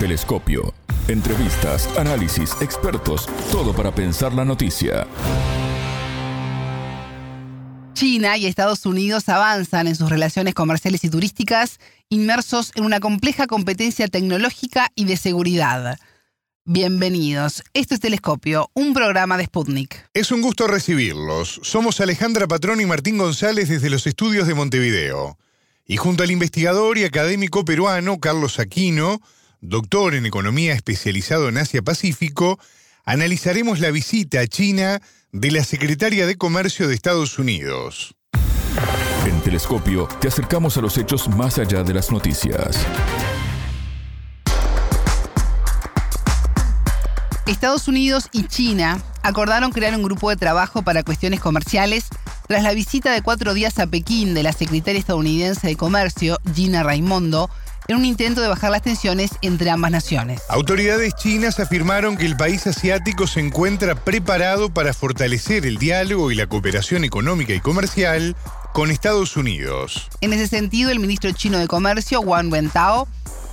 Telescopio. Entrevistas, análisis, expertos, todo para pensar la noticia. China y Estados Unidos avanzan en sus relaciones comerciales y turísticas, inmersos en una compleja competencia tecnológica y de seguridad. Bienvenidos. Esto es Telescopio, un programa de Sputnik. Es un gusto recibirlos. Somos Alejandra Patrón y Martín González desde los estudios de Montevideo. Y junto al investigador y académico peruano Carlos Aquino, doctor en economía especializado en Asia-Pacífico, analizaremos la visita a China de la secretaria de Comercio de Estados Unidos. En Telescopio te acercamos a los hechos más allá de las noticias. Estados Unidos y China acordaron crear un grupo de trabajo para cuestiones comerciales tras la visita de cuatro días a Pekín de la secretaria estadounidense de Comercio, Gina Raimondo, en un intento de bajar las tensiones entre ambas naciones. Autoridades chinas afirmaron que el país asiático se encuentra preparado para fortalecer el diálogo y la cooperación económica y comercial con Estados Unidos. En ese sentido, el ministro chino de Comercio, Wang Wentao,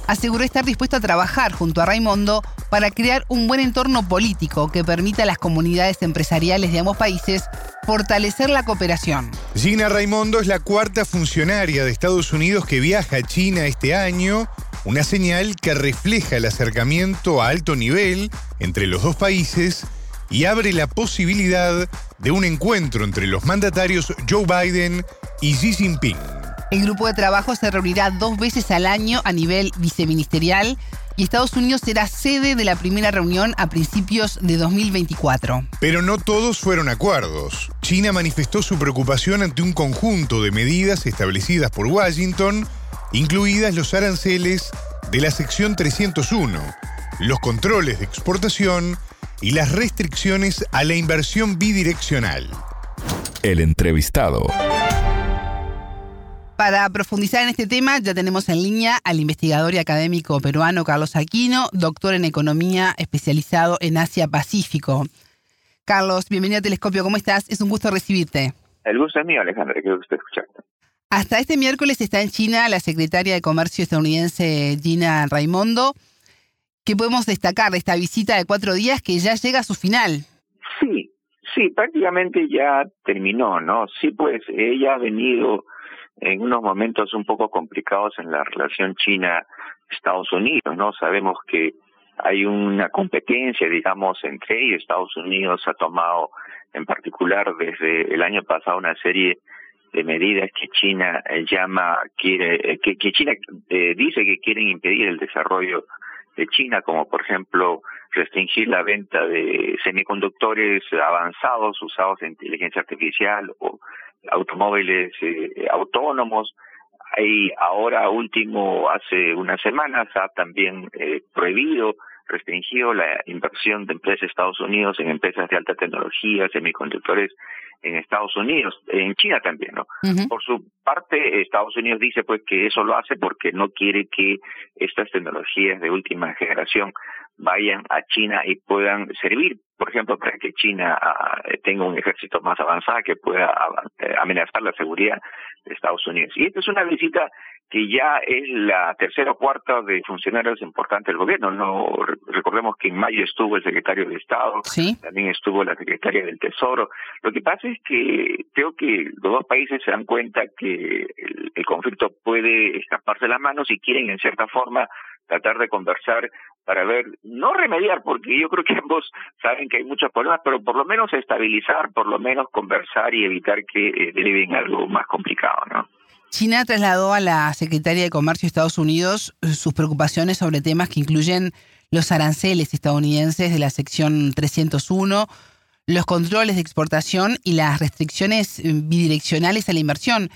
aseguró estar dispuesto a trabajar junto a Raimondo para crear un buen entorno político que permita a las comunidades empresariales de ambos países fortalecer la cooperación. Gina Raimondo es la cuarta funcionaria de Estados Unidos que viaja a China este año, una señal que refleja el acercamiento a alto nivel entre los dos países y abre la posibilidad de un encuentro entre los mandatarios Joe Biden y Xi Jinping. El grupo de trabajo se reunirá dos veces al año a nivel viceministerial y Estados Unidos será sede de la primera reunión a principios de 2024. Pero no todos fueron acuerdos. China manifestó su preocupación ante un conjunto de medidas establecidas por Washington, incluidas los aranceles de la sección 301, los controles de exportación y las restricciones a la inversión bidireccional. El entrevistado. Para profundizar en este tema, ya tenemos en línea al investigador y académico peruano Carlos Aquino, doctor en economía especializado en Asia-Pacífico. Carlos, bienvenido a Telescopio, ¿cómo estás? Es un gusto recibirte. El gusto es mío, Alejandra, que gusto escucharte. Hasta este miércoles está en China la secretaria de Comercio estadounidense Gina Raimondo. ¿Qué podemos destacar de esta visita de cuatro días que ya llega a su final? Sí, sí, prácticamente ya terminó, ¿no? Sí, pues ella ha venido en unos momentos un poco complicados en la relación China-Estados Unidos, ¿no? Sabemos que hay una competencia, digamos, entre ellos. Estados Unidos ha tomado, en particular, desde el año pasado una serie de medidas que China eh, llama, quiere, eh, que, China eh, dice que quieren impedir el desarrollo de China, como por ejemplo restringir la venta de semiconductores avanzados usados en inteligencia artificial o automóviles eh, autónomos. Hay ahora último, hace unas semanas, ha también eh, prohibido, restringido la inversión de empresas de Estados Unidos en empresas de alta tecnología, semiconductores en Estados Unidos, en China también, ¿no? Por su parte, Estados Unidos dice pues que eso lo hace porque no quiere que estas tecnologías de última generación vayan a China y puedan servir, por ejemplo, para que China ah, tenga un ejército más avanzado que pueda eh, amenazar la seguridad de Estados Unidos. Y esta es una visita que ya es la tercera o cuarta de funcionarios importantes del gobierno. No recordemos que en mayo estuvo el secretario de Estado, también estuvo la secretaria del Tesoro. Lo que pasa es que creo que los dos países se dan cuenta que el, conflicto puede escaparse de las manos y quieren en cierta forma tratar de conversar para ver, no remediar, porque yo creo que ambos saben que hay muchos problemas, pero por lo menos estabilizar, por lo menos conversar y evitar que eh, algo más complicado, ¿no? China trasladó a la Secretaria de Comercio de Estados Unidos eh, sus preocupaciones sobre temas que incluyen los aranceles estadounidenses de la sección 301, los controles de exportación y las restricciones eh, bidireccionales a la inversión.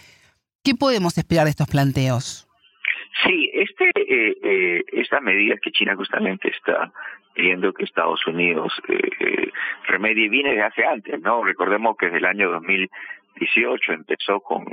¿Qué podemos esperar de estos planteos? Sí, este, eh, eh, estas medidas que China justamente está pidiendo que Estados Unidos eh, eh, remedie viene de hace antes, ¿no? Recordemos que desde el año 2018 empezó con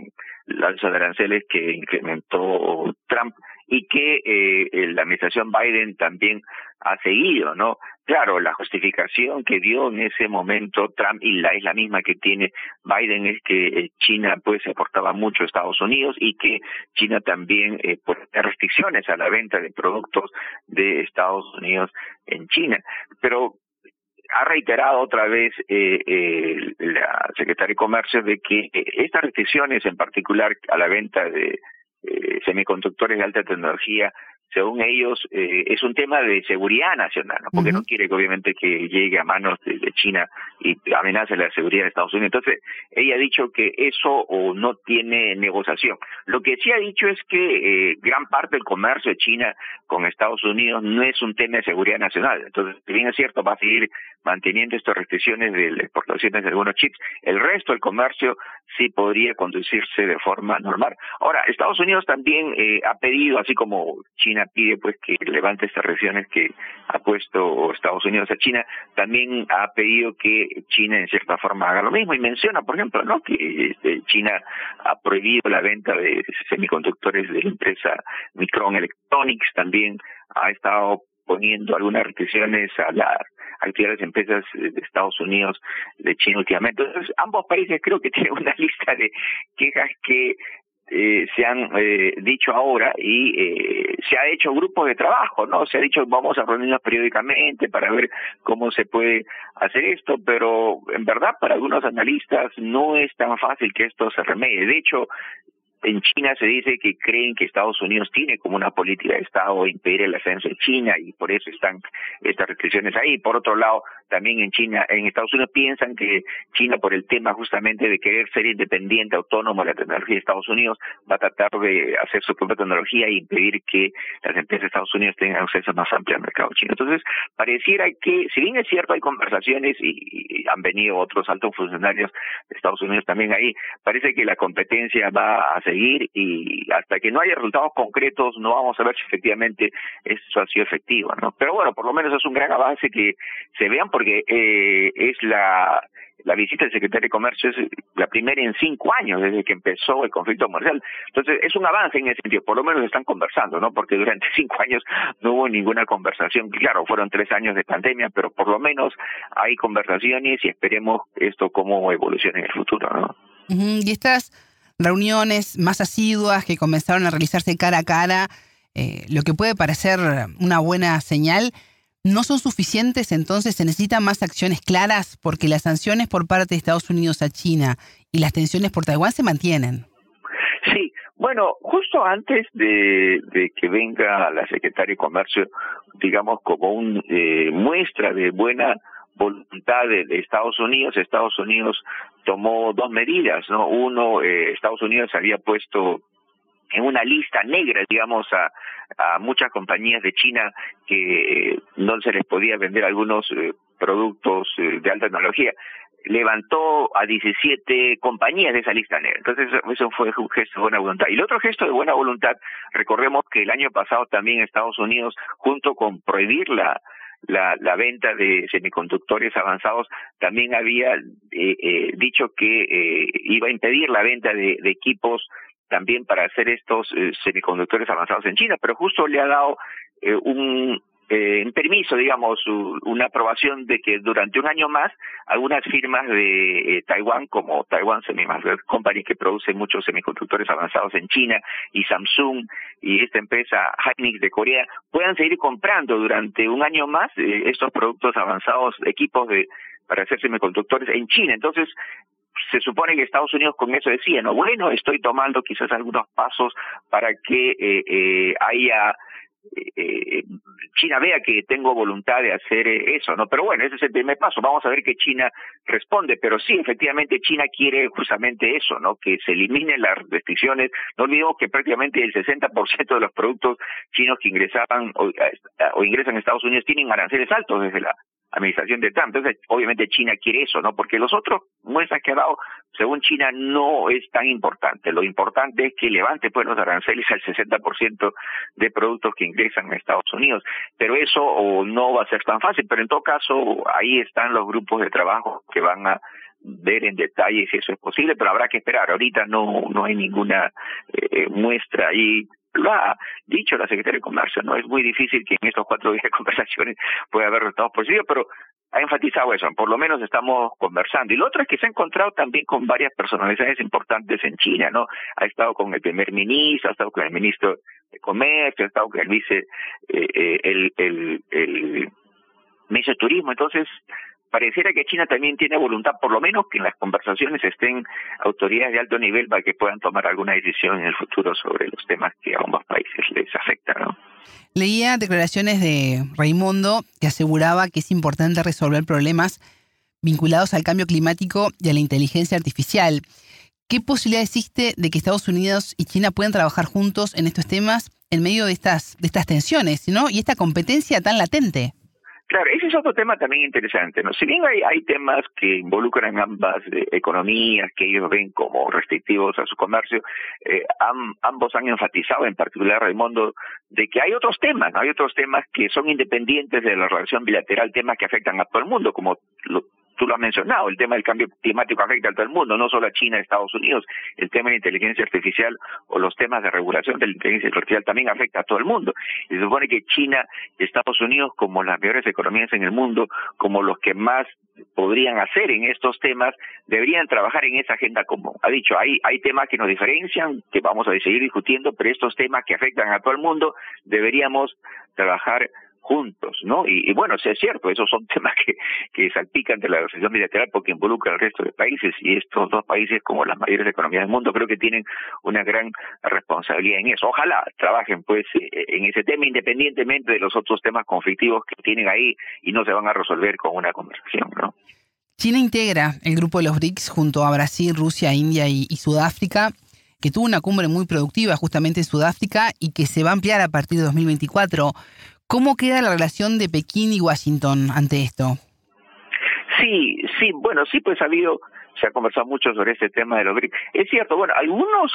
la alza de aranceles que incrementó Trump y que eh, la administración Biden también ha seguido, ¿no? Claro, la justificación que dio en ese momento Trump y la es la misma que tiene Biden es que eh, China pues aportaba mucho a Estados Unidos y que China también eh, pues restricciones a la venta de productos de Estados Unidos en China. Pero ha reiterado otra vez eh, eh, la secretaria de Comercio de que eh, estas restricciones, en particular a la venta de eh, semiconductores de alta tecnología, según ellos, eh, es un tema de seguridad nacional, ¿no? porque no quiere que obviamente que llegue a manos de, China y amenace la seguridad de Estados Unidos. Entonces, ella ha dicho que eso o no tiene negociación. Lo que sí ha dicho es que eh, gran parte del comercio de China con Estados Unidos no es un tema de seguridad nacional. Entonces, si bien es cierto, va a seguir manteniendo estas restricciones de las exportaciones de algunos chips, el resto del comercio sí podría conducirse de forma normal. Ahora, Estados Unidos también eh, ha pedido, así como China pide pues que levante estas restricciones que ha puesto Estados Unidos. A China, también ha pedido que China en cierta forma haga lo mismo. Y menciona, por ejemplo, no que este, China ha prohibido la venta de semiconductores de la empresa Micron Electronics, también ha estado poniendo algunas restricciones a las actividades de empresas de Estados Unidos, de China últimamente. Entonces, ambos países creo que tienen una lista de quejas que eh, se han eh, dicho ahora y eh, se ha hecho grupos de trabajo, ¿no? Se ha dicho vamos a reunirnos periódicamente para ver cómo se puede hacer esto, pero en verdad para algunos analistas no es tan fácil que esto se remedie. De hecho, en China se dice que creen que Estados Unidos tiene como una política de Estado impedir el ascenso de China y por eso están estas restricciones ahí. Por otro lado, también en China, en Estados Unidos piensan que China por el tema justamente de querer ser independiente, autónomo de la tecnología de Estados Unidos, va a tratar de hacer su propia tecnología e impedir que las empresas de Estados Unidos tengan acceso más amplio al mercado chino. Entonces, pareciera que, si bien es cierto, hay conversaciones y, han venido otros altos funcionarios de Estados Unidos también ahí, parece que la competencia va a seguir y hasta que no haya resultados concretos no vamos a ver si efectivamente eso ha sido efectivo, ¿no? Pero bueno, por lo menos es un gran avance que se vean porque eh, es la la visita del secretario de Comercio es la primera en cinco años desde que empezó el conflicto comercial. Entonces, es un avance en ese sentido, por lo menos están conversando, ¿no? Porque durante cinco años no hubo ninguna conversación. Claro, fueron tres años de pandemia, pero por lo menos hay conversaciones y esperemos esto cómo evolucione en el futuro, ¿no? Y estas reuniones más asiduas que comenzaron a realizarse cara a cara, eh, lo que puede parecer una buena señal, no son suficientes, entonces se necesitan más acciones claras porque las sanciones por parte de Estados Unidos a China y las tensiones por Taiwán se mantienen. Sí, bueno, justo antes de, que venga la secretaria de Comercio, digamos como una eh, muestra de buena voluntad de, Estados Unidos, Estados Unidos tomó dos medidas, ¿no? Uno, eh, Estados Unidos había puesto en una lista negra, digamos, a, a muchas compañías de China que no se les podía vender algunos eh, productos eh, de alta tecnología levantó a 17 compañías de esa lista negra. Entonces, eso fue un gesto de buena voluntad. Y el otro gesto de buena voluntad, recordemos que el año pasado también Estados Unidos, junto con prohibir la, la, la venta de semiconductores avanzados, también había eh, eh, dicho que eh, iba a impedir la venta de equipos también para hacer estos eh, semiconductores avanzados en China, pero justo le ha dado eh, un, eh, un permiso, digamos, una aprobación de que durante un año más algunas firmas de Taiwán, como Taiwan Semiconductor Company, que produce muchos semiconductores avanzados en China, y Samsung y esta empresa Hynix de Corea, puedan seguir comprando durante un año más estos productos avanzados, equipos de para hacer semiconductores en China. Entonces, se supone que Estados Unidos con eso decía, no, bueno, estoy tomando quizás algunos pasos para que eh, eh, haya eh, China vea que tengo voluntad de hacer eso, ¿no? Pero bueno, ese es el primer paso. Vamos a ver que China responde. Pero sí, efectivamente, China quiere justamente eso, ¿no? Que se eliminen las restricciones. No olvidemos que prácticamente el 60% de los productos chinos que ingresaban o ingresan a Estados Unidos tienen aranceles altos desde la administración de Trump. Entonces, obviamente China quiere eso, ¿no? Porque los otros muestras que ha dado, según China, no es tan importante. Lo importante es que levante pues los aranceles al 60% de productos que ingresan a Estados Unidos. Pero eso no va a ser tan fácil. Pero en todo caso, ahí están los grupos de trabajo que van a ver en detalle si eso es posible, pero habrá que esperar. Ahorita no no hay ninguna eh, muestra ahí lo ha dicho la Secretaria de Comercio, ¿no? Es muy difícil que en estos cuatro días de conversaciones pueda haber resultados positivos, pero ha enfatizado eso, por lo menos estamos conversando. Y lo otro es que se ha encontrado también con varias personalidades importantes en China, ¿no? Ha estado con el primer ministro, ha estado con el ministro de Comercio, ha estado con el vice, eh, eh, el, el, el ministro de Turismo. Entonces, pareciera que China también tiene voluntad, por lo menos que en las conversaciones estén autoridades de alto nivel para que puedan tomar alguna decisión en el futuro sobre los temas que a ambos países les afectan. ¿no? Leía declaraciones de Raimundo que aseguraba que es importante resolver problemas vinculados al cambio climático y a la inteligencia artificial. ¿Qué posibilidad existe de que Estados Unidos y China puedan trabajar juntos en estos temas en medio de estas, de estas tensiones ¿no? y esta competencia tan latente? Claro, ese es otro tema también interesante, ¿no? Si bien hay, hay temas que involucran ambas eh, economías, que ellos ven como restrictivos a su comercio, eh, ambos han enfatizado, en particular Raimundo, de que hay otros temas, ¿no? Hay otros temas que son independientes de la relación bilateral, temas que afectan a todo el mundo, como lo, tú lo has mencionado, el tema del cambio climático afecta a todo el mundo, no solo a China, Estados Unidos, el tema de la inteligencia artificial o los temas de regulación de la inteligencia artificial también afecta a todo el mundo. Y se supone que China y Estados Unidos, como las mayores economías en el mundo, como los que más podrían hacer en estos temas, deberían trabajar en esa agenda común. Ha dicho, hay, hay temas que nos diferencian, que vamos a seguir discutiendo, pero estos temas que afectan a todo el mundo, deberíamos trabajar juntos, ¿no? Y, bueno, sí es cierto, esos son temas que, que salpican de la asociación bilateral porque involucra al resto de países y estos dos países, como las mayores economías del mundo, creo que tienen una gran responsabilidad en eso. Ojalá trabajen pues eh, en ese tema independientemente de los otros temas conflictivos que tienen ahí y no se van a resolver con una conversación, ¿no? China integra el grupo de los BRICS junto a Brasil, Rusia, India y Sudáfrica que tuvo una cumbre muy productiva justamente en Sudáfrica y que se va a ampliar a partir de 2024. ¿Cómo queda la relación de Pekín y Washington ante esto? Sí, sí, bueno, sí, pues ha habido, se ha conversado mucho sobre este tema de los BRIC. Es cierto, bueno, algunos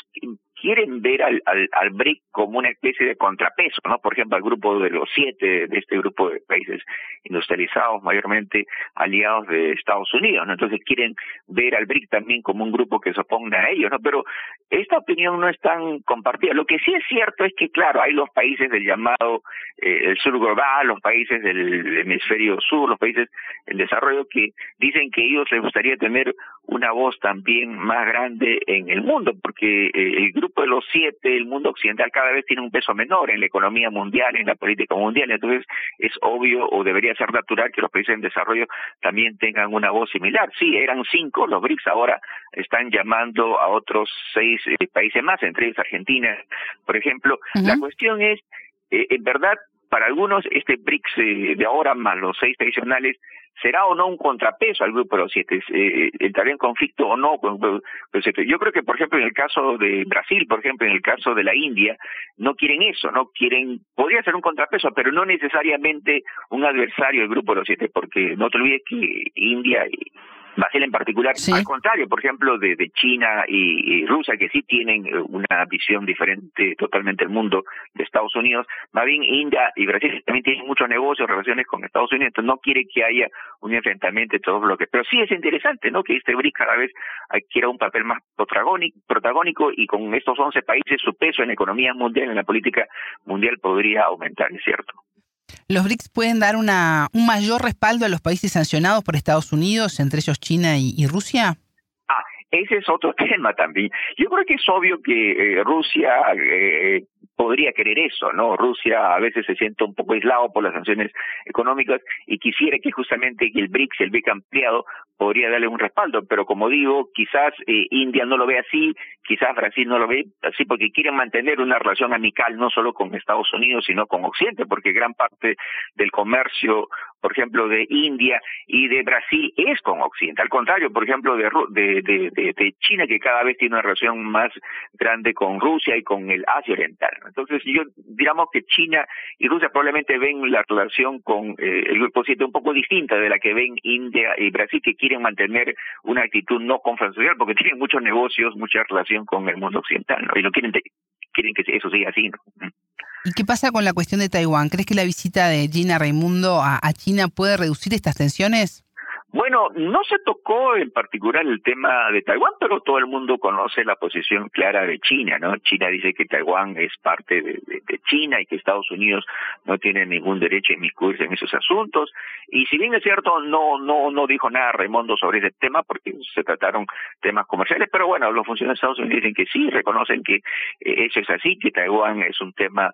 quieren ver al, al, al BRIC como una especie de contrapeso, ¿no? Por ejemplo, al grupo de los siete, de este grupo de países industrializados, mayormente aliados de Estados Unidos, ¿no? Entonces quieren ver al BRIC también como un grupo que se oponga a ellos, ¿no? Pero esta opinión no es tan compartida. Lo que sí es cierto es que, claro, hay los países del llamado eh, el sur global, los países del hemisferio sur, los países en desarrollo que dicen que ellos les gustaría tener una voz también más grande en el mundo, porque eh, el grupo de los siete, el mundo occidental cada vez tiene un peso menor en la economía mundial, en la política mundial, entonces es obvio o debería ser natural que los países en desarrollo también tengan una voz similar. Sí, eran cinco, los BRICS ahora están llamando a otros seis eh, países más, entre ellos Argentina, por ejemplo. La cuestión es, eh, en verdad, para algunos este BRICS eh, de ahora más los seis tradicionales será o no un contrapeso al grupo de los siete, eh, entrará en conflicto o no con los siete. Yo creo que, por ejemplo, en el caso de Brasil, por ejemplo, en el caso de la India, no quieren eso, no quieren, podría ser un contrapeso, pero no necesariamente un adversario del grupo de los siete, porque no te olvides que India Brasil en particular, al contrario, por ejemplo, de, China y, Rusia, que sí tienen eh, una visión diferente totalmente del mundo de Estados Unidos, más bien India y Brasil también tienen muchos negocios, relaciones con Estados Unidos, entonces no quiere que haya un enfrentamiento entre todos los bloques. Pero sí es interesante, ¿no?, que este BRIC cada vez adquiera un papel más protagónico y con estos 11 países su peso en la economía mundial, en la política mundial podría aumentar, es cierto. ¿Los BRICS pueden dar una, un mayor respaldo a los países sancionados por Estados Unidos, entre ellos China y, Rusia? Ah, ese es otro tema también. Yo creo que es obvio que eh, Rusia eh, podría querer eso, ¿no? Rusia a veces se siente un poco aislado por las sanciones económicas y quisiera que justamente el BRICS, el BRIC ampliado, podría darle un respaldo, pero como digo, quizás eh, India no lo ve así, quizás Brasil no lo ve así porque quieren mantener una relación amical no solo con Estados Unidos, sino con Occidente, porque gran parte del comercio, por ejemplo, de India y de Brasil es con Occidente. Al contrario, por ejemplo, de, China, que cada vez tiene una relación más grande con Rusia y con el Asia Oriental. Entonces, yo digamos que China y Rusia probablemente ven la relación con eh, el Grupo 7 un poco distinta de la que ven India y Brasil, que quieren mantener una actitud no confrontacional porque tienen muchos negocios, mucha relación con el mundo occidental, ¿no? Y no quieren, quieren que eso siga así, ¿no? ¿Y qué pasa con la cuestión de Taiwán? ¿Crees que la visita de Gina Raimundo a, China puede reducir estas tensiones? Bueno, no se tocó en particular el tema de Taiwán, pero todo el mundo conoce la posición clara de China, ¿no? China dice que Taiwán es parte de, China y que Estados Unidos no tiene ningún derecho a inmiscuirse en esos asuntos. Y si bien es cierto, no, no, no dijo nada Raimundo sobre ese tema porque se trataron temas comerciales, pero bueno, los funcionarios de Estados Unidos dicen que sí, reconocen que eh, eso es así, que Taiwán es un tema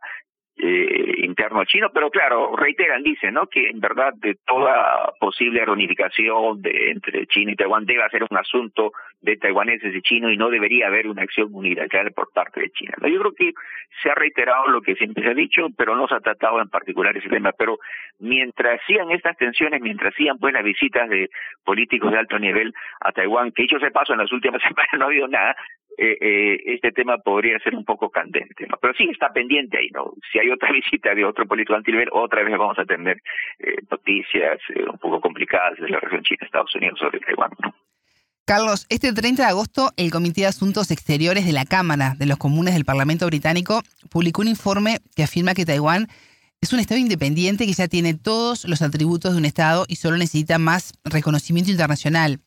eh, interno chino, pero claro, reiteran, dicen, ¿no? Que en verdad de toda posible reunificación de, entre China y Taiwán debe ser un asunto de taiwaneses y chinos y no debería haber una acción unilateral por parte de China. Yo creo que se ha reiterado lo que siempre se ha dicho, pero no se ha tratado en particular ese tema. Pero mientras sigan estas tensiones, mientras sigan pues las visitas de políticos de alto nivel a Taiwán, que hecho se paso en las últimas semanas no ha habido nada, eh, eh, este tema podría ser un poco candente, ¿no? Pero sí está pendiente ahí, ¿no? Si hay otra visita de otro político nivel, otra vez vamos a tener eh, noticias eh, un poco complicadas de la región China-Estados Unidos sobre Taiwán. Carlos, este 30 de agosto el Comité de Asuntos Exteriores de la Cámara de los Comunes del Parlamento Británico publicó un informe que afirma que Taiwán es un Estado independiente que ya tiene todos los atributos de un Estado y solo necesita más reconocimiento internacional.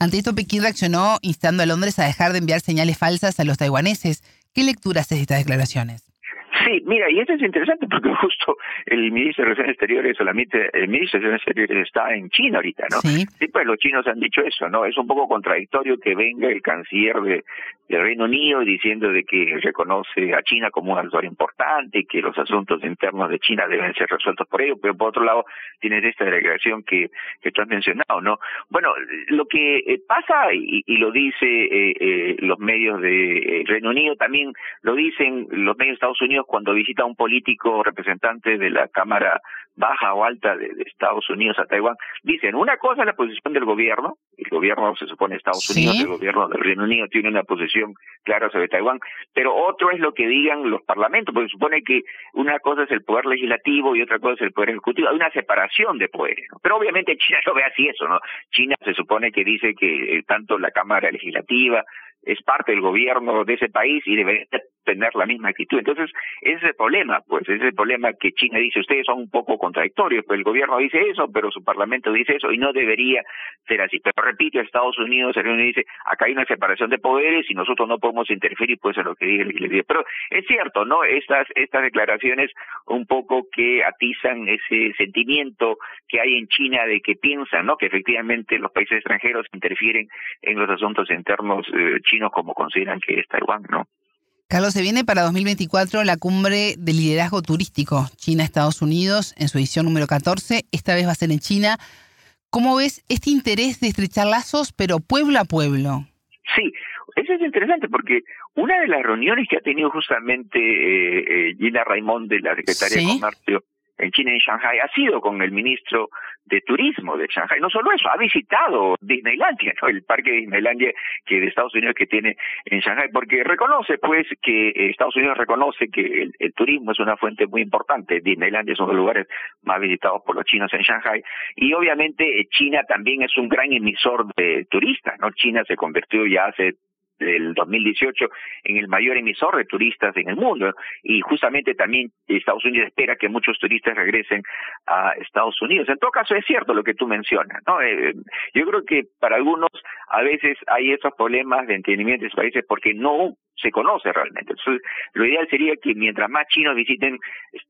Ante esto, Pekín reaccionó instando a Londres a dejar de enviar señales falsas a los taiwaneses. ¿Qué lectura haces de estas declaraciones? Sí, mira, y eso es interesante porque justo el ministro de Relaciones Exteriores, solamente el ministro de Relaciones Exteriores está en China ahorita, ¿no? Sí. pues los chinos han dicho eso, ¿no? Es un poco contradictorio que venga el canciller de, del Reino Unido diciendo de que reconoce a China como un actor importante y que los asuntos internos de China deben ser resueltos por ello, pero por otro lado tienes esta delegación que, que tú has mencionado, ¿no? Bueno, lo que eh, pasa, y, y lo dice eh, eh, los medios de Reino Unido, también lo dicen los medios de Estados Unidos cuando visita un político representante de la Cámara Baja o Alta de, Estados Unidos a Taiwán, dicen una cosa es la posición del gobierno, el gobierno se supone Estados Unidos, el gobierno del Reino Unido tiene una posición clara sobre Taiwán, pero otro es lo que digan los parlamentos, porque se supone que una cosa es el poder legislativo y otra cosa es el poder ejecutivo, hay una separación de poderes, pero obviamente China no ve así eso, ¿no? China se supone que dice que eh, tanto la Cámara Legislativa es parte del gobierno de ese país y debe tener la misma actitud. Entonces, ese es el problema, pues, ese es el problema que China dice, ustedes son un poco contradictorios, pues el gobierno dice eso, pero su parlamento dice eso, y no debería ser así. Pero repito, Estados Unidos, el Unido dice, acá hay una separación de poderes y nosotros no podemos interferir, pues, en lo que diga el dice. Pero es cierto, ¿no? Estas, estas declaraciones un poco que atizan ese sentimiento que hay en China de que piensan, ¿no? Que efectivamente los países extranjeros interfieren en los asuntos internos eh, chinos como consideran que es Taiwán, ¿no? Carlos, se viene para 2024 la cumbre de liderazgo turístico China-Estados Unidos en su edición número 14. Esta vez va a ser en China. ¿Cómo ves este interés de estrechar lazos, pero pueblo a pueblo? Sí, eso es interesante porque una de las reuniones que ha tenido justamente eh, eh, Gina Raimond de la Secretaría de Comercio en China, en Shanghai, ha sido con el ministro de turismo de Shanghai. No solo eso, ha visitado Disneylandia, ¿no? el parque de Disneylandia que de Estados Unidos que tiene en Shanghai, porque reconoce pues que Estados Unidos reconoce que el, turismo es una fuente muy importante. Disneylandia es uno de los lugares más visitados por los chinos en Shanghai y obviamente China también es un gran emisor de turistas, ¿no? China se convirtió ya hace del 2018 en el mayor emisor de turistas en el mundo y justamente también Estados Unidos espera que muchos turistas regresen a Estados Unidos. En todo caso es cierto lo que tú mencionas, ¿no? Eh, yo creo que para algunos a veces hay esos problemas de entendimiento de países porque no se conoce realmente. Entonces, lo ideal sería que mientras más chinos visiten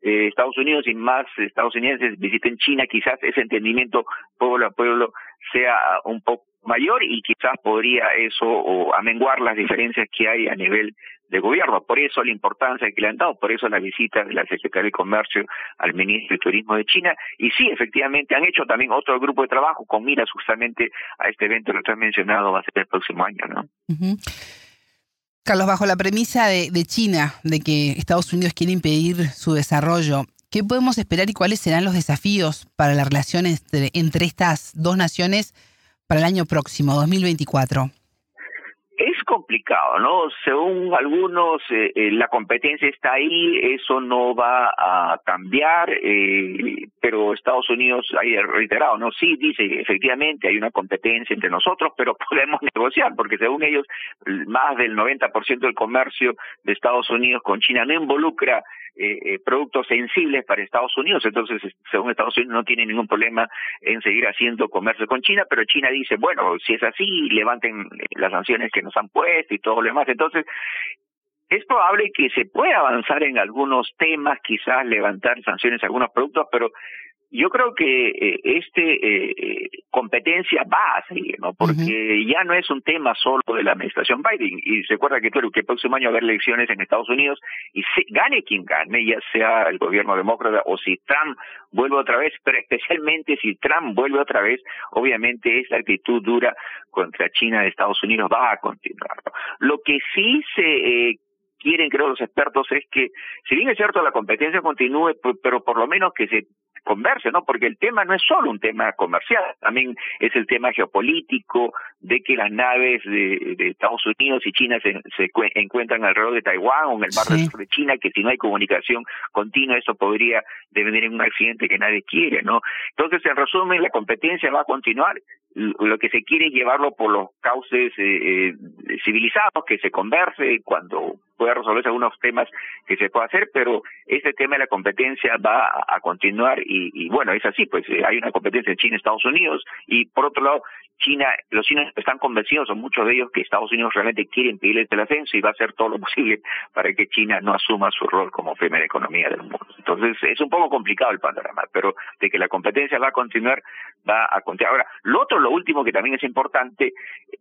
eh, Estados Unidos y más estadounidenses visiten China, quizás ese entendimiento pueblo a pueblo sea un poco mayor y quizás podría eso o amenguar las diferencias que hay a nivel de gobierno. Por eso la importancia que le han dado, por eso la visita de la Secretaría de Comercio al ministro de Turismo de China. Y sí, efectivamente, han hecho también otro grupo de trabajo con miras justamente a este evento que tú has mencionado, va a ser el próximo año, ¿no? Carlos, bajo la premisa de, China, de que Estados Unidos quiere impedir su desarrollo, ¿qué podemos esperar y cuáles serán los desafíos para la relación entre, entre estas dos naciones para el año próximo, 2024? Es complicado, ¿no? Según algunos, eh, eh, la competencia está ahí, eso no va a cambiar. Eh, pero Estados Unidos ha reiterado, no, sí dice efectivamente hay una competencia entre nosotros, pero podemos negociar, porque según ellos más del 90% del comercio de Estados Unidos con China no involucra eh, eh, productos sensibles para Estados Unidos, entonces según Estados Unidos no tiene ningún problema en seguir haciendo comercio con China, pero China dice, bueno, si es así, levanten las sanciones que nos han puesto y todo lo demás, entonces es probable que se pueda avanzar en algunos temas, quizás levantar sanciones a algunos productos, pero yo creo que eh, este eh, competencia va a seguir, ¿no? Porque ya no es un tema solo de la administración Biden. Y se acuerda que, que el próximo año va a haber elecciones en Estados Unidos y se, gane quien gane, ya sea el gobierno demócrata o si Trump vuelve otra vez, pero especialmente si Trump vuelve otra vez, obviamente esa actitud dura contra China de Estados Unidos va a continuar. Lo que sí se eh, quieren, creo, los expertos es que, si bien es cierto, la competencia continúe, pero por lo menos que se converse, ¿no? Porque el tema no es solo un tema comercial, también es el tema geopolítico, de que las naves de, Estados Unidos y China se, se encuentran alrededor de Taiwán o en el mar del sur de China, que si no hay comunicación continua, eso podría devenir en un accidente que nadie quiere, ¿no? Entonces, en resumen, la competencia va a continuar lo que se quiere es llevarlo por los cauces eh, eh, civilizados, que se converse cuando pueda resolverse algunos temas que se pueda hacer, pero este tema de la competencia va a, continuar y, y, bueno, es así, pues eh, hay una competencia en China y Estados Unidos y por otro lado, China, los chinos están convencidos, son muchos de ellos, que Estados Unidos realmente quiere impedirles el ascenso y va a hacer todo lo posible para que China no asuma su rol como primera economía del mundo. Entonces, es un poco complicado el panorama, pero de que la competencia va a continuar, va a continuar. Ahora, lo otro, lo último que también es importante,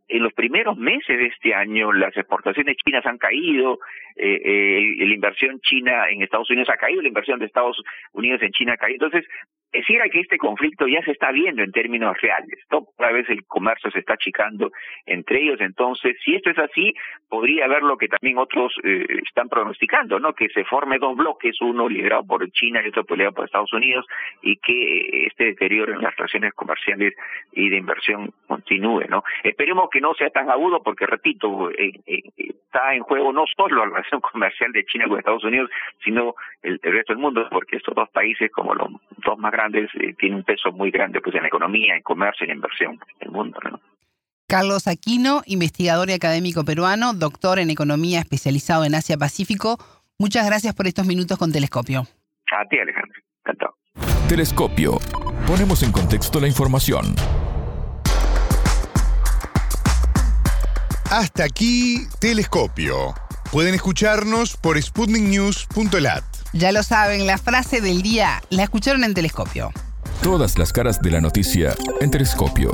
en los primeros meses de este año las exportaciones chinas han caído, eh, eh, la inversión china en Estados Unidos ha caído, la inversión de Estados Unidos en China ha caído. Entonces, decir que este conflicto ya se está viendo en términos reales. ¿no? Vez el comercio se está achicando entre ellos. Entonces, si esto es así, podría haber lo que también otros eh, están pronosticando, ¿no? Que se forme dos bloques, uno liderado por China y otro peleado por Estados Unidos, y que este deterioro en las relaciones comerciales y de inversión continúe, ¿no? Esperemos que no sea tan agudo, porque repito, eh, eh, está en juego no solo la relación comercial de China con Estados Unidos, sino el, el resto del mundo, porque estos dos países, como los dos más grandes, eh, tiene un peso muy grande pues en la economía, en comercio, en inversión en el mundo. ¿no? Carlos Aquino, investigador y académico peruano, doctor en economía especializado en Asia Pacífico. Muchas gracias por estos minutos con Telescopio. A ti, Alejandro. Encantado. Telescopio. Ponemos en contexto la información. Hasta aquí, Telescopio. Pueden escucharnos por sputniknews.lat. Ya lo saben, la frase del día la escucharon en Telescopio. Todas las caras de la noticia en Telescopio.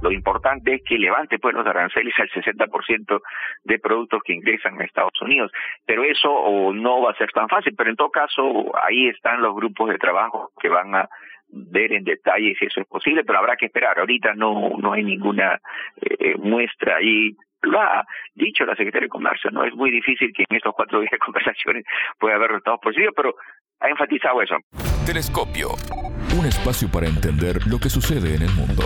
Lo importante es que levante pues los aranceles al 60% de productos que ingresan a Estados Unidos. Pero eso no va a ser tan fácil, pero en todo caso ahí están los grupos de trabajo que van a ver en detalle si eso es posible, pero habrá que esperar. Ahorita no no hay ninguna eh, muestra ahí lo ha dicho la Secretaría de Comercio, no es muy difícil que en estos cuatro días de conversaciones pueda haber resultados positivos, pero ha enfatizado eso. Telescopio, un espacio para entender lo que sucede en el mundo.